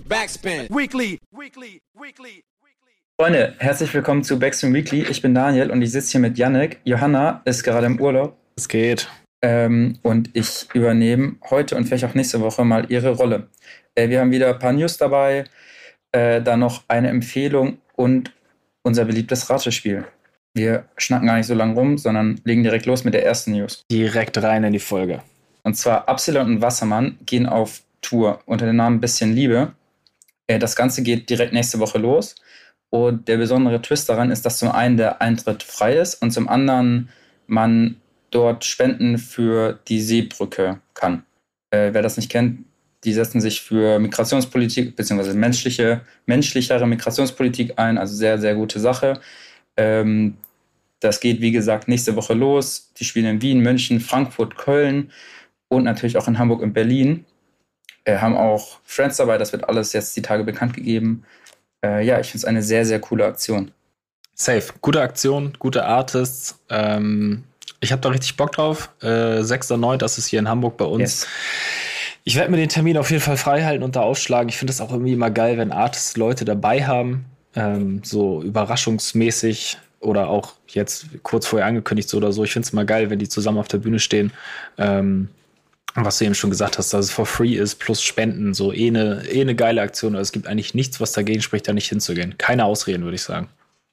Backspin. Weekly. Weekly. Weekly. Freunde, herzlich willkommen zu Backspin Weekly. Ich bin Daniel und ich sitze hier mit Yannick. Johanna ist gerade im Urlaub. Es geht. Ähm, und ich übernehme heute und vielleicht auch nächste Woche mal ihre Rolle. Äh, wir haben wieder ein paar News dabei, äh, dann noch eine Empfehlung und unser beliebtes Ratespiel. Wir schnacken gar nicht so lange rum, sondern legen direkt los mit der ersten News. Direkt rein in die Folge. Und zwar Absalon und Wassermann gehen auf Tour unter dem Namen Bisschen Liebe. Äh, das Ganze geht direkt nächste Woche los. Und der besondere Twist daran ist, dass zum einen der Eintritt frei ist und zum anderen man dort Spenden für die Seebrücke kann. Äh, wer das nicht kennt, die setzen sich für Migrationspolitik bzw. menschliche, menschlichere Migrationspolitik ein, also sehr, sehr gute Sache. Ähm, das geht, wie gesagt, nächste Woche los. Die spielen in Wien, München, Frankfurt, Köln und natürlich auch in Hamburg und Berlin. Äh, haben auch Friends dabei, das wird alles jetzt die Tage bekannt gegeben. Äh, ja, ich finde es eine sehr, sehr coole Aktion. Safe. Gute Aktion, gute Artists. Ähm, ich habe da richtig Bock drauf. Äh, 6.9. das ist hier in Hamburg bei uns. Yes. Ich werde mir den Termin auf jeden Fall frei halten und da aufschlagen. Ich finde es auch irgendwie immer geil, wenn Artists Leute dabei haben. Ähm, so überraschungsmäßig oder auch jetzt kurz vorher angekündigt so oder so. Ich finde es mal geil, wenn die zusammen auf der Bühne stehen. Ähm, was du eben schon gesagt hast, dass es for free ist, plus Spenden, so eh eine, eh eine geile Aktion. Also es gibt eigentlich nichts, was dagegen spricht, da nicht hinzugehen. Keine Ausreden, würde ich sagen.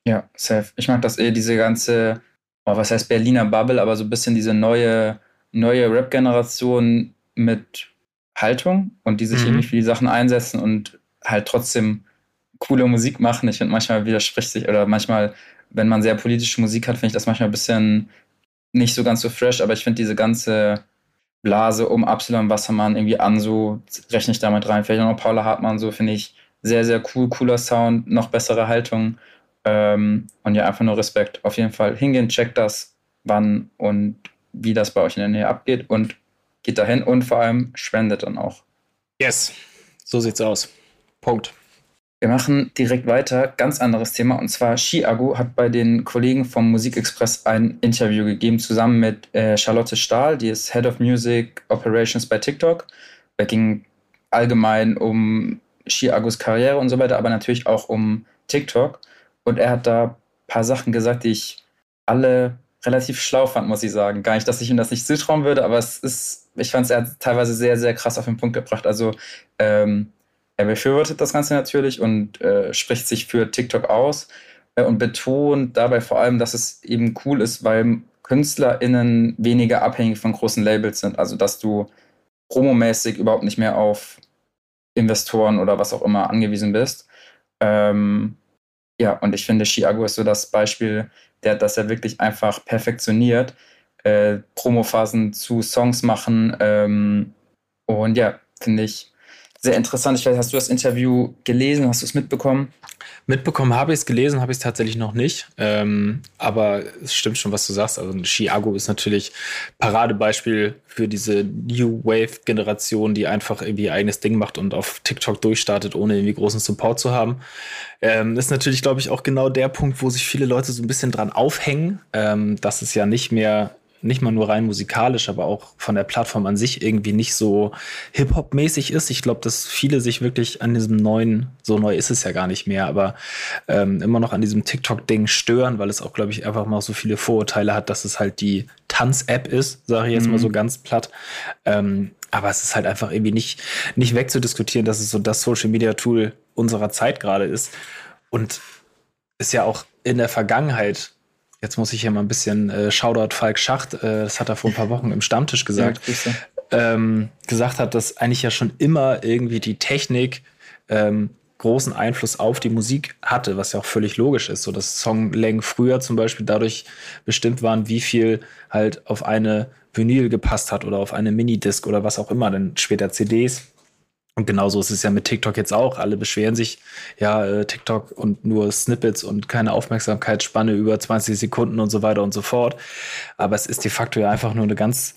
Ja, safe. Ich mag das eh, diese ganze, oh, was heißt Berliner Bubble, aber so ein bisschen diese neue, neue Rap-Generation mit Haltung und die sich mhm. irgendwie für die Sachen einsetzen und halt trotzdem coole Musik machen. Ich finde, manchmal widerspricht sich oder manchmal, wenn man sehr politische Musik hat, finde ich das manchmal ein bisschen nicht so ganz so fresh, aber ich finde diese ganze Blase um Absalon Wassermann irgendwie an, so rechne ich damit rein. Vielleicht auch noch Paula Hartmann, so finde ich sehr, sehr cool, cooler Sound, noch bessere Haltung. Ähm, und ja, einfach nur Respekt. Auf jeden Fall hingehen, checkt das, wann und wie das bei euch in der Nähe abgeht und geht dahin und vor allem spendet dann auch. Yes, so sieht's aus. Punkt. Wir machen direkt weiter. Ganz anderes Thema. Und zwar Chiago hat bei den Kollegen vom Musikexpress ein Interview gegeben, zusammen mit äh, Charlotte Stahl, die ist Head of Music Operations bei TikTok. Da ging allgemein um Chiagos Karriere und so weiter, aber natürlich auch um TikTok. Und er hat da ein paar Sachen gesagt, die ich alle relativ schlau fand, muss ich sagen. Gar nicht, dass ich ihm das nicht zutrauen würde, aber es ist, ich fand es, teilweise sehr, sehr krass auf den Punkt gebracht. Also, ähm, er befürwortet das Ganze natürlich und äh, spricht sich für TikTok aus äh, und betont dabei vor allem, dass es eben cool ist, weil KünstlerInnen weniger abhängig von großen Labels sind. Also, dass du promomäßig überhaupt nicht mehr auf Investoren oder was auch immer angewiesen bist. Ähm, ja, und ich finde, Chiago ist so das Beispiel, der das er wirklich einfach perfektioniert. Äh, Promophasen zu Songs machen. Ähm, und ja, finde ich sehr interessant. Ich weiß, hast du das Interview gelesen? Hast du es mitbekommen? Mitbekommen habe ich es, gelesen habe ich es tatsächlich noch nicht. Ähm, aber es stimmt schon, was du sagst. Also Chiago ist natürlich Paradebeispiel für diese New Wave-Generation, die einfach irgendwie ihr eigenes Ding macht und auf TikTok durchstartet, ohne irgendwie großen Support zu haben. Ähm, ist natürlich, glaube ich, auch genau der Punkt, wo sich viele Leute so ein bisschen dran aufhängen, ähm, dass es ja nicht mehr nicht mal nur rein musikalisch, aber auch von der Plattform an sich irgendwie nicht so Hip-Hop-mäßig ist. Ich glaube, dass viele sich wirklich an diesem neuen, so neu ist es ja gar nicht mehr, aber ähm, immer noch an diesem TikTok-Ding stören, weil es auch, glaube ich, einfach mal so viele Vorurteile hat, dass es halt die Tanz-App ist, sage ich jetzt mhm. mal so ganz platt. Ähm, aber es ist halt einfach irgendwie nicht, nicht wegzudiskutieren, dass es so das Social-Media-Tool unserer Zeit gerade ist. Und ist ja auch in der Vergangenheit Jetzt muss ich hier mal ein bisschen äh, Shoutout Falk Schacht, äh, das hat er vor ein paar Wochen im Stammtisch gesagt, ja, ähm, gesagt hat, dass eigentlich ja schon immer irgendwie die Technik ähm, großen Einfluss auf die Musik hatte, was ja auch völlig logisch ist. So dass Songlängen früher zum Beispiel dadurch bestimmt waren, wie viel halt auf eine Vinyl gepasst hat oder auf eine Minidisc oder was auch immer, dann später CDs. Und genauso ist es ja mit TikTok jetzt auch. Alle beschweren sich, ja, äh, TikTok und nur Snippets und keine Aufmerksamkeitsspanne über 20 Sekunden und so weiter und so fort. Aber es ist de facto ja einfach nur eine ganz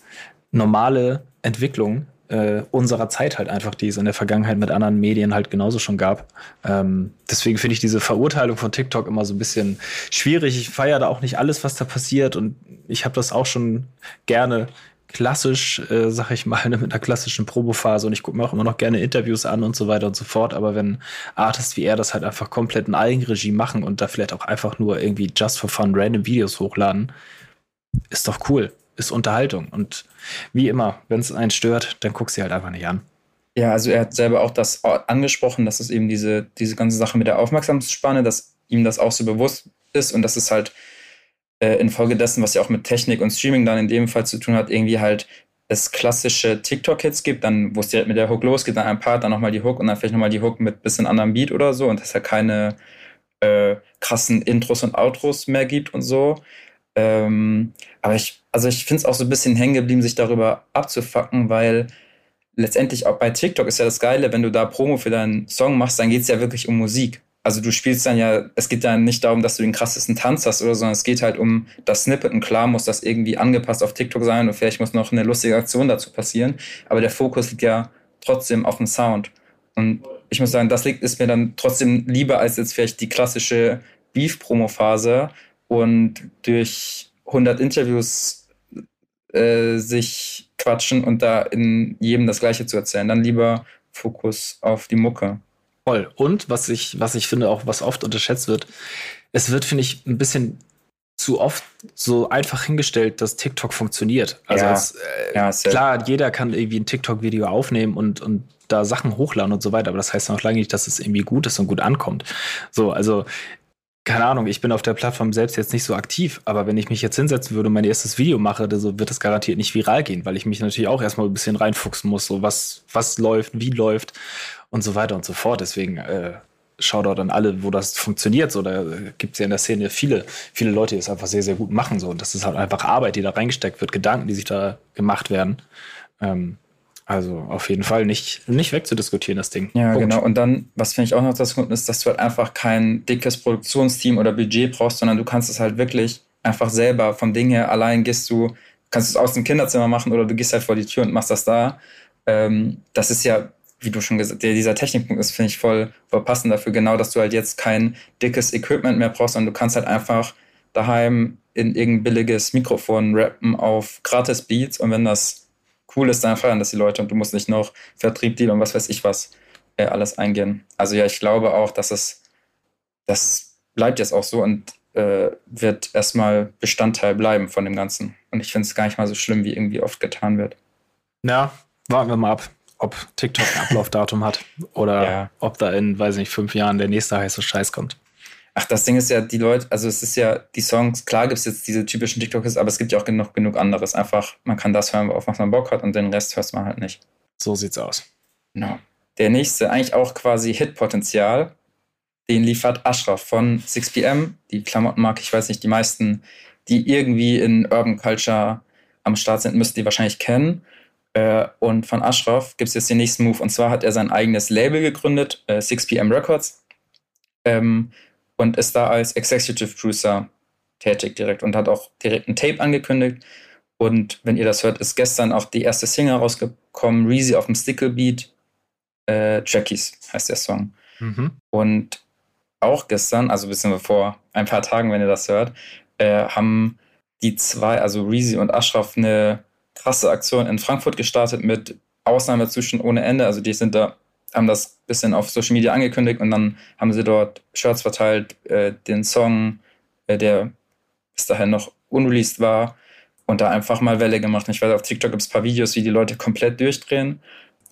normale Entwicklung äh, unserer Zeit halt einfach, die es in der Vergangenheit mit anderen Medien halt genauso schon gab. Ähm, deswegen finde ich diese Verurteilung von TikTok immer so ein bisschen schwierig. Ich feiere da auch nicht alles, was da passiert und ich habe das auch schon gerne klassisch, äh, sag ich mal, mit einer klassischen Probophase und ich gucke mir auch immer noch gerne Interviews an und so weiter und so fort. Aber wenn Artists wie er das halt einfach komplett in Eigenregie machen und da vielleicht auch einfach nur irgendwie just for fun random Videos hochladen, ist doch cool. Ist Unterhaltung. Und wie immer, wenn es einen stört, dann guck sie halt einfach nicht an. Ja, also er hat selber auch das angesprochen, dass es eben diese, diese ganze Sache mit der Aufmerksamkeitsspanne, dass ihm das auch so bewusst ist und dass es halt äh, infolgedessen, was ja auch mit Technik und Streaming dann in dem Fall zu tun hat, irgendwie halt es klassische TikTok-Hits gibt, dann, wo es direkt mit der Hook losgeht, dann ein Part, dann nochmal die Hook und dann vielleicht nochmal die Hook mit bisschen anderem Beat oder so und dass er keine äh, krassen Intros und Outros mehr gibt und so. Ähm, aber ich, also ich finde es auch so ein bisschen hängen geblieben, sich darüber abzufacken, weil letztendlich auch bei TikTok ist ja das Geile, wenn du da Promo für deinen Song machst, dann geht es ja wirklich um Musik also du spielst dann ja, es geht ja nicht darum, dass du den krassesten Tanz hast oder so, sondern es geht halt um das Snippet und klar muss das irgendwie angepasst auf TikTok sein und vielleicht muss noch eine lustige Aktion dazu passieren, aber der Fokus liegt ja trotzdem auf dem Sound. Und ich muss sagen, das liegt, ist mir dann trotzdem lieber als jetzt vielleicht die klassische Beef-Promo-Phase und durch 100 Interviews äh, sich quatschen und da in jedem das Gleiche zu erzählen. Dann lieber Fokus auf die Mucke. Voll. Und was ich, was ich finde, auch was oft unterschätzt wird, es wird, finde ich, ein bisschen zu oft so einfach hingestellt, dass TikTok funktioniert. Also ja. es, äh, ja, klar, jeder kann irgendwie ein TikTok-Video aufnehmen und, und da Sachen hochladen und so weiter, aber das heißt noch lange nicht, dass es irgendwie gut ist und gut ankommt. So, also keine Ahnung, ich bin auf der Plattform selbst jetzt nicht so aktiv, aber wenn ich mich jetzt hinsetzen würde und mein erstes Video mache, so wird es garantiert nicht viral gehen, weil ich mich natürlich auch erstmal ein bisschen reinfuchsen muss, so was, was läuft, wie läuft und so weiter und so fort. Deswegen äh, Shoutout an alle, wo das funktioniert. So, da gibt es ja in der Szene viele, viele Leute, die es einfach sehr, sehr gut machen. So. Und das ist halt einfach Arbeit, die da reingesteckt wird, Gedanken, die sich da gemacht werden. Ähm, also auf jeden Fall nicht, nicht wegzudiskutieren, das Ding. Ja, Punkt. genau. Und dann, was finde ich auch noch das Grund ist, dass du halt einfach kein dickes Produktionsteam oder Budget brauchst, sondern du kannst es halt wirklich einfach selber vom Ding her allein gehst du, kannst es aus dem Kinderzimmer machen oder du gehst halt vor die Tür und machst das da. Ähm, das ist ja wie du schon gesagt hast, dieser Technikpunkt ist, finde ich, voll, passend dafür, genau, dass du halt jetzt kein dickes Equipment mehr brauchst, sondern du kannst halt einfach daheim in irgendein billiges Mikrofon rappen auf Gratis-Beats und wenn das cool ist, dann feiern das die Leute und du musst nicht noch Vertrieb, Deal und was weiß ich was äh, alles eingehen. Also ja, ich glaube auch, dass es, das bleibt jetzt auch so und äh, wird erstmal Bestandteil bleiben von dem Ganzen. Und ich finde es gar nicht mal so schlimm, wie irgendwie oft getan wird. Ja, warten wir mal ab ob TikTok ein Ablaufdatum hat oder ja. ob da in, weiß nicht, fünf Jahren der nächste heiße Scheiß kommt. Ach, das Ding ist ja, die Leute, also es ist ja, die Songs, klar gibt es jetzt diese typischen TikToks, aber es gibt ja auch genug, genug anderes. Einfach, man kann das hören, auf was man Bock hat und den Rest hört man halt nicht. So sieht's aus. Genau. Der nächste, eigentlich auch quasi Hitpotenzial, den liefert Ashraf von 6pm, die Klamottenmarke, ich weiß nicht, die meisten, die irgendwie in Urban Culture am Start sind, müssten die wahrscheinlich kennen. Äh, und von Ashraf gibt es jetzt den nächsten Move. Und zwar hat er sein eigenes Label gegründet, äh, 6pm Records, ähm, und ist da als Executive Producer tätig direkt und hat auch direkt ein Tape angekündigt. Und wenn ihr das hört, ist gestern auch die erste Single rausgekommen, Reezy auf dem Stickle Beat. Äh, Jackies heißt der Song. Mhm. Und auch gestern, also wissen wir vor ein paar Tagen, wenn ihr das hört, äh, haben die zwei, also Reezy und Ashraf, eine krasse Aktion in Frankfurt gestartet mit Ausnahmezustand ohne Ende. Also die sind da, haben das bisschen auf Social Media angekündigt und dann haben sie dort Shirts verteilt, äh, den Song, äh, der bis dahin noch unreleased war und da einfach mal Welle gemacht. Ich weiß, auf TikTok gibt es ein paar Videos, wie die Leute komplett durchdrehen.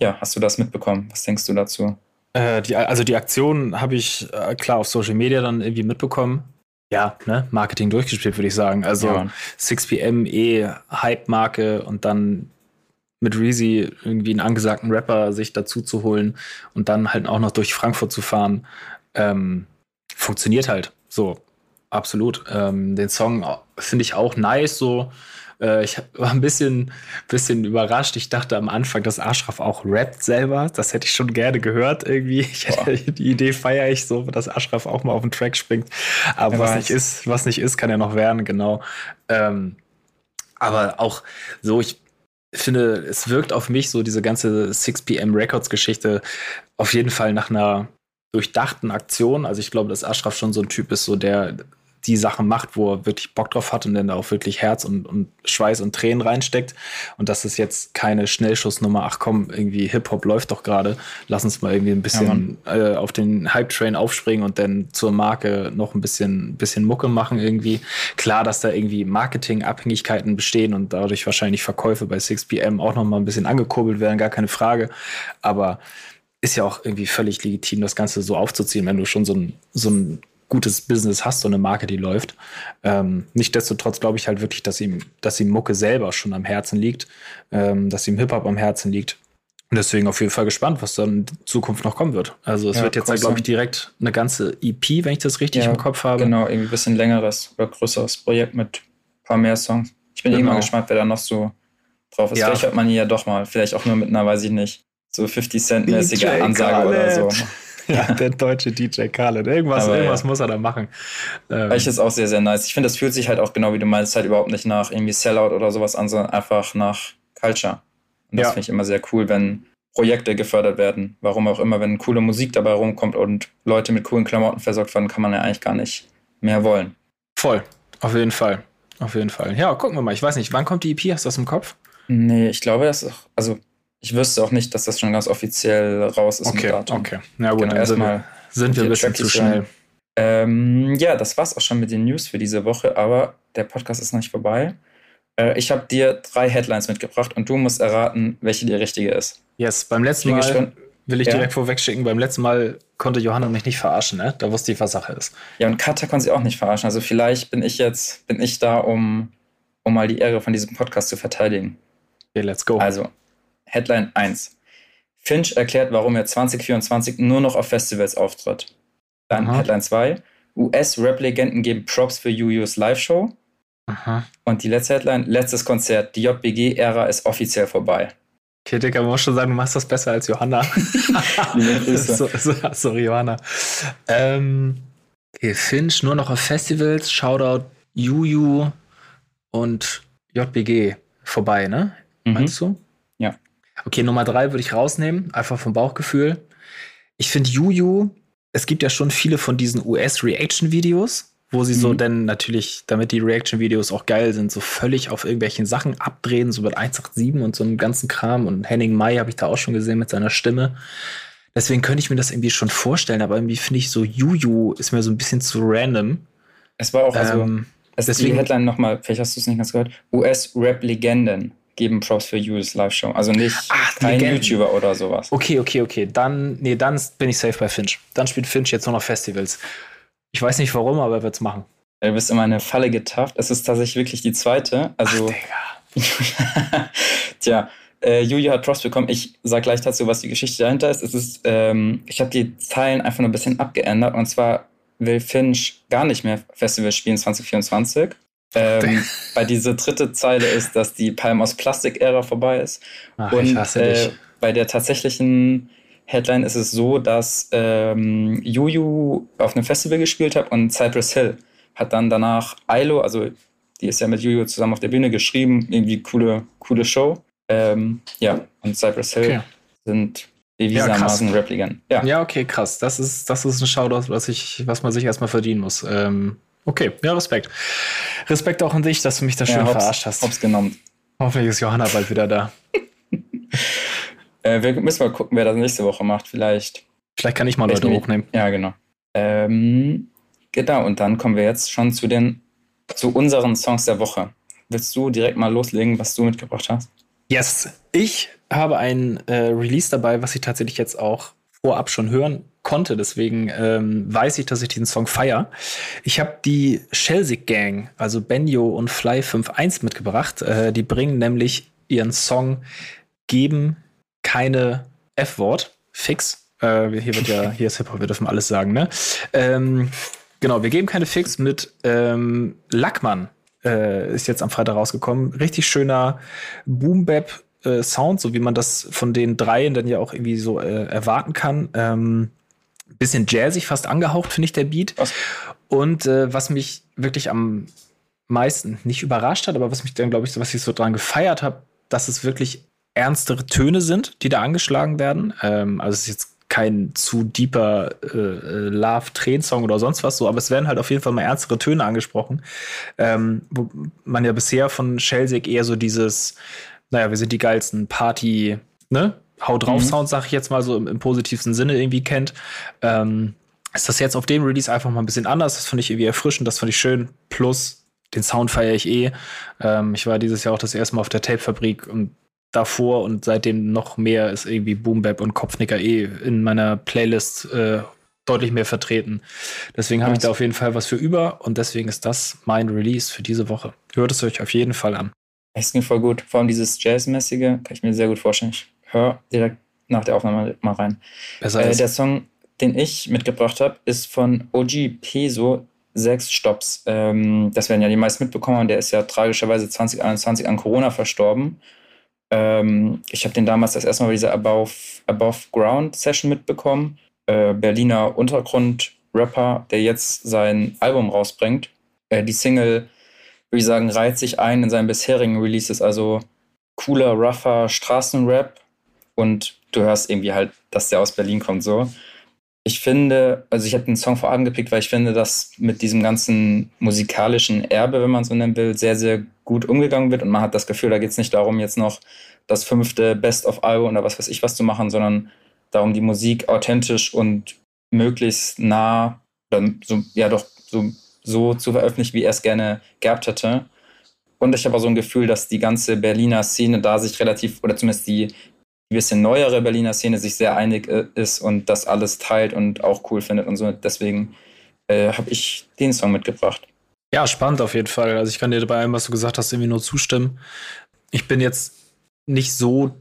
Ja, hast du das mitbekommen? Was denkst du dazu? Äh, die, also die Aktion habe ich äh, klar auf Social Media dann irgendwie mitbekommen ja, ne, Marketing durchgespielt, würde ich sagen. Also ja. 6pm eh Hype-Marke und dann mit Reezy irgendwie einen angesagten Rapper sich dazu zu holen und dann halt auch noch durch Frankfurt zu fahren, ähm, funktioniert halt so. Absolut. Ähm, den Song finde ich auch nice, so äh, ich war ein bisschen, bisschen überrascht. Ich dachte am Anfang, dass Ashraf auch rappt selber. Das hätte ich schon gerne gehört irgendwie. Ich hätte, die Idee feiere ich so, dass Ashraf auch mal auf den Track springt. Aber was nicht ist, was nicht ist, kann ja noch werden, genau. Ähm, aber auch so, ich finde, es wirkt auf mich so diese ganze 6pm Records Geschichte auf jeden Fall nach einer durchdachten Aktion. Also ich glaube, dass Ashraf schon so ein Typ ist, so der die Sachen macht, wo er wirklich Bock drauf hat und dann da auch wirklich Herz und, und Schweiß und Tränen reinsteckt. Und das ist jetzt keine Schnellschussnummer, ach komm, irgendwie Hip-Hop läuft doch gerade, lass uns mal irgendwie ein bisschen ja, äh, auf den Hype-Train aufspringen und dann zur Marke noch ein bisschen, bisschen Mucke machen irgendwie. Klar, dass da irgendwie Marketing-Abhängigkeiten bestehen und dadurch wahrscheinlich Verkäufe bei 6pm auch noch mal ein bisschen angekurbelt werden, gar keine Frage. Aber ist ja auch irgendwie völlig legitim, das Ganze so aufzuziehen, wenn du schon so ein, so ein gutes Business hast, so eine Marke, die läuft. Ähm, Nichtsdestotrotz glaube ich halt wirklich, dass ihm, dass ihm Mucke selber schon am Herzen liegt, ähm, dass ihm Hip-Hop am Herzen liegt. Und deswegen auf jeden Fall gespannt, was dann in Zukunft noch kommen wird. Also es ja, wird jetzt, glaube ich, direkt eine ganze EP, wenn ich das richtig ja, im Kopf habe. Genau, irgendwie ein bisschen längeres oder größeres Projekt mit ein paar mehr Songs. Ich bin genau. eh mal gespannt, wer da noch so drauf ist. Ja. Vielleicht hört man ihn ja doch mal. Vielleicht auch nur mit einer, weiß ich nicht, so 50 Cent-mäßige Ansage oder so. Ja, der deutsche DJ Khaled. Irgendwas, Aber irgendwas ja. muss er da machen. Ähm. Ich ist auch sehr, sehr nice. Ich finde, das fühlt sich halt auch genau wie du meinst, halt überhaupt nicht nach irgendwie Sellout oder sowas an, sondern einfach nach Culture. Und das ja. finde ich immer sehr cool, wenn Projekte gefördert werden. Warum auch immer, wenn coole Musik dabei rumkommt und Leute mit coolen Klamotten versorgt werden, kann man ja eigentlich gar nicht mehr wollen. Voll. Auf jeden Fall. Auf jeden Fall. Ja, gucken wir mal. Ich weiß nicht, wann kommt die EP? Hast du das im Kopf? Nee, ich glaube, das ist auch, also ich wüsste auch nicht, dass das schon ganz offiziell raus ist. Okay, okay. Na gut, genau, erstmal sind wir ein bisschen zu schnell. Ähm, ja, das war's auch schon mit den News für diese Woche, aber der Podcast ist noch nicht vorbei. Äh, ich habe dir drei Headlines mitgebracht und du musst erraten, welche die richtige ist. Yes, beim letzten Mal will ich ja. direkt vorwegschicken, beim letzten Mal konnte Johanna mich nicht verarschen, ne? Da wusste ich, was Sache ist. Ja, und Katja konnte sie auch nicht verarschen. Also vielleicht bin ich jetzt, bin ich da, um, um mal die Ehre von diesem Podcast zu verteidigen. Okay, let's go. Also, Headline 1. Finch erklärt, warum er 2024 nur noch auf Festivals auftritt. Dann Aha. Headline 2. US-Rap-Legenden geben Props für Yuyus Live-Show. Und die letzte Headline, letztes Konzert, die JBG-Ära ist offiziell vorbei. Okay, Digga, man muss schon sagen, du machst das besser als Johanna. so, so, sorry, Johanna. Ähm, okay, Finch nur noch auf Festivals, Shoutout Juju und JBG vorbei, ne? Mhm. Meinst du? Okay, Nummer drei würde ich rausnehmen, einfach vom Bauchgefühl. Ich finde Juju, es gibt ja schon viele von diesen US-Reaction-Videos, wo sie mhm. so denn natürlich, damit die Reaction-Videos auch geil sind, so völlig auf irgendwelchen Sachen abdrehen, so mit 187 und so einem ganzen Kram. Und Henning Mai habe ich da auch schon gesehen mit seiner Stimme. Deswegen könnte ich mir das irgendwie schon vorstellen, aber irgendwie finde ich so Juju ist mir so ein bisschen zu random. Es war auch, also, ähm, es deswegen, die Headline nochmal, vielleicht hast du es nicht ganz gehört, US-Rap-Legenden geben Props für Use Live-Show. Also nicht Ach, kein Legenden. YouTuber oder sowas. Okay, okay, okay. Dann, nee, dann bin ich safe bei Finch. Dann spielt Finch jetzt nur noch Festivals. Ich weiß nicht warum, aber er wird es machen. Du bist immer eine Falle getafft. Es ist tatsächlich wirklich die zweite. Also. Ach, Tja, äh, Julia hat Props bekommen. Ich sag gleich dazu, was die Geschichte dahinter ist. Es ist, ähm, ich habe die Zeilen einfach nur ein bisschen abgeändert. Und zwar will Finch gar nicht mehr Festivals spielen 2024 ähm, weil diese dritte Zeile ist, dass die Palm aus Plastik-Ära vorbei ist. Ach, und äh, bei der tatsächlichen Headline ist es so, dass ähm, Juju auf einem Festival gespielt hat und Cypress Hill hat dann danach Ailo, also die ist ja mit Juju zusammen auf der Bühne geschrieben, irgendwie coole, coole Show. Ähm, ja, und Cypress Hill okay. sind bewiesenermaßen ja, Rap-Legenden. Ja. ja, okay, krass. Das ist, das ist ein Shoutout, was, ich, was man sich erstmal verdienen muss. Ähm, Okay, ja, Respekt. Respekt auch an dich, dass du mich da schön ja, verarscht hast. Hops genommen. Hoffentlich ist Johanna bald wieder da. äh, wir müssen mal gucken, wer das nächste Woche macht. Vielleicht. Vielleicht kann ich mal Leute hochnehmen. Ja, genau. Ähm, genau, und dann kommen wir jetzt schon zu den zu unseren Songs der Woche. Willst du direkt mal loslegen, was du mitgebracht hast? Yes. Ich habe ein äh, Release dabei, was ich tatsächlich jetzt auch vorab schon hören konnte. Deswegen ähm, weiß ich, dass ich diesen Song feier. Ich habe die Shelsig Gang, also Benjo und Fly 5.1 mitgebracht. Äh, die bringen nämlich ihren Song Geben keine F-Wort fix. Äh, hier wird ja, hier ist Hip-Hop, wir dürfen alles sagen, ne? Ähm, genau, wir geben keine Fix mit ähm, Lackmann. Äh, ist jetzt am Freitag rausgekommen. Richtig schöner Boom-Bap äh, Sound, so wie man das von den dreien dann ja auch irgendwie so äh, erwarten kann. Ähm, bisschen jazzig fast angehaucht, finde ich, der Beat. Was? Und äh, was mich wirklich am meisten nicht überrascht hat, aber was mich dann, glaube ich, was ich so dran gefeiert habe, dass es wirklich ernstere Töne sind, die da angeschlagen werden. Ähm, also es ist jetzt kein zu deeper äh, äh Love-Tränen-Song oder sonst was so, aber es werden halt auf jeden Fall mal ernstere Töne angesprochen. Ähm, wo man ja bisher von Shellsick eher so dieses, naja, wir sind die geilsten Party, ne? Hau drauf mhm. Sound, sag ich jetzt mal so im, im positivsten Sinne irgendwie kennt. Ähm, ist das jetzt auf dem Release einfach mal ein bisschen anders. Das fand ich irgendwie erfrischend, das fand ich schön. Plus, den Sound feiere ich eh. Ähm, ich war dieses Jahr auch das erste Mal auf der Tape-Fabrik und davor und seitdem noch mehr ist irgendwie Boom Bap und Kopfnicker eh in meiner Playlist äh, deutlich mehr vertreten. Deswegen habe ich da auf jeden Fall was für über und deswegen ist das mein Release für diese Woche. Hört es euch auf jeden Fall an. Es ging voll gut. Vor allem dieses Jazzmäßige kann ich mir sehr gut vorstellen. Ich höre direkt nach der Aufnahme mal rein. Äh, der Song den ich mitgebracht habe, ist von OG Peso, sechs Stops. Ähm, das werden ja die meisten mitbekommen. Der ist ja tragischerweise 2021 an Corona verstorben. Ähm, ich habe den damals das erste Mal bei dieser Above, Above Ground Session mitbekommen. Äh, Berliner Untergrund-Rapper, der jetzt sein Album rausbringt. Äh, die Single, würde ich sagen, reiht sich ein in seinen bisherigen Releases. Also cooler, rougher Straßenrap. Und du hörst irgendwie halt, dass der aus Berlin kommt so ich finde, also ich habe den Song vor Augen gepickt, weil ich finde, dass mit diesem ganzen musikalischen Erbe, wenn man so nennen will, sehr, sehr gut umgegangen wird und man hat das Gefühl, da geht es nicht darum, jetzt noch das fünfte Best-of-Album oder was weiß ich was zu machen, sondern darum, die Musik authentisch und möglichst nah, so, ja doch, so, so zu veröffentlichen, wie er es gerne gehabt hätte. Und ich habe auch so ein Gefühl, dass die ganze Berliner Szene da sich relativ, oder zumindest die die bisschen neuere Berliner Szene sich sehr einig äh, ist und das alles teilt und auch cool findet und so. Deswegen äh, habe ich den Song mitgebracht. Ja, spannend auf jeden Fall. Also ich kann dir bei allem, was du gesagt hast, irgendwie nur zustimmen. Ich bin jetzt nicht so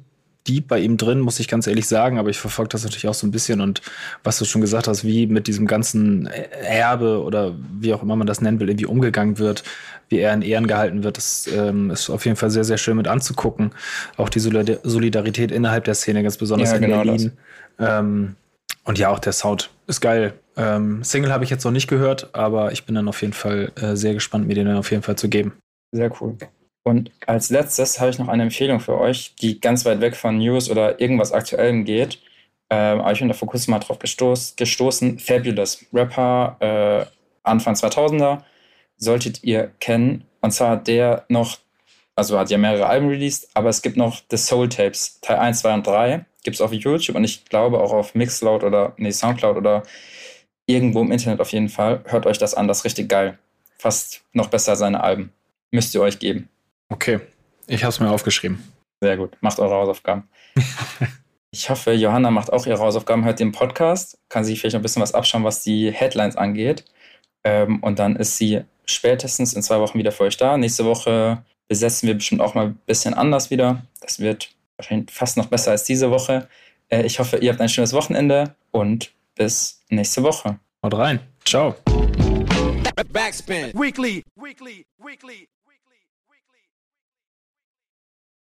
deep bei ihm drin, muss ich ganz ehrlich sagen, aber ich verfolge das natürlich auch so ein bisschen und was du schon gesagt hast, wie mit diesem ganzen Erbe oder wie auch immer man das nennen will, irgendwie umgegangen wird, wie er in Ehren gehalten wird, das ähm, ist auf jeden Fall sehr, sehr schön mit anzugucken. Auch die Solidarität innerhalb der Szene, ganz besonders ja, in genau Berlin. Ähm, und ja, auch der Sound ist geil. Ähm, Single habe ich jetzt noch nicht gehört, aber ich bin dann auf jeden Fall äh, sehr gespannt, mir den dann auf jeden Fall zu geben. Sehr cool. Und als letztes habe ich noch eine Empfehlung für euch, die ganz weit weg von News oder irgendwas Aktuellem geht. Ähm, aber ich bin da vor kurzem mal drauf gestoß, gestoßen. Fabulous, Rapper äh, Anfang 2000er, solltet ihr kennen. Und zwar hat der noch, also hat ja mehrere Alben released, aber es gibt noch The Soul Tapes, Teil 1, 2 und 3. Gibt es auf YouTube und ich glaube auch auf Mixcloud oder, nee, Soundcloud oder irgendwo im Internet auf jeden Fall. Hört euch das an, das ist richtig geil. Fast noch besser seine Alben. Müsst ihr euch geben. Okay, ich habe es mir aufgeschrieben. Sehr gut, macht eure Hausaufgaben. ich hoffe, Johanna macht auch ihre Hausaufgaben, hört den Podcast, kann sich vielleicht noch ein bisschen was abschauen, was die Headlines angeht. Ähm, und dann ist sie spätestens in zwei Wochen wieder für euch da. Nächste Woche besetzen wir bestimmt auch mal ein bisschen anders wieder. Das wird wahrscheinlich fast noch besser als diese Woche. Äh, ich hoffe, ihr habt ein schönes Wochenende und bis nächste Woche. Haut rein. Ciao. Backspin. Weekly. Weekly. Weekly.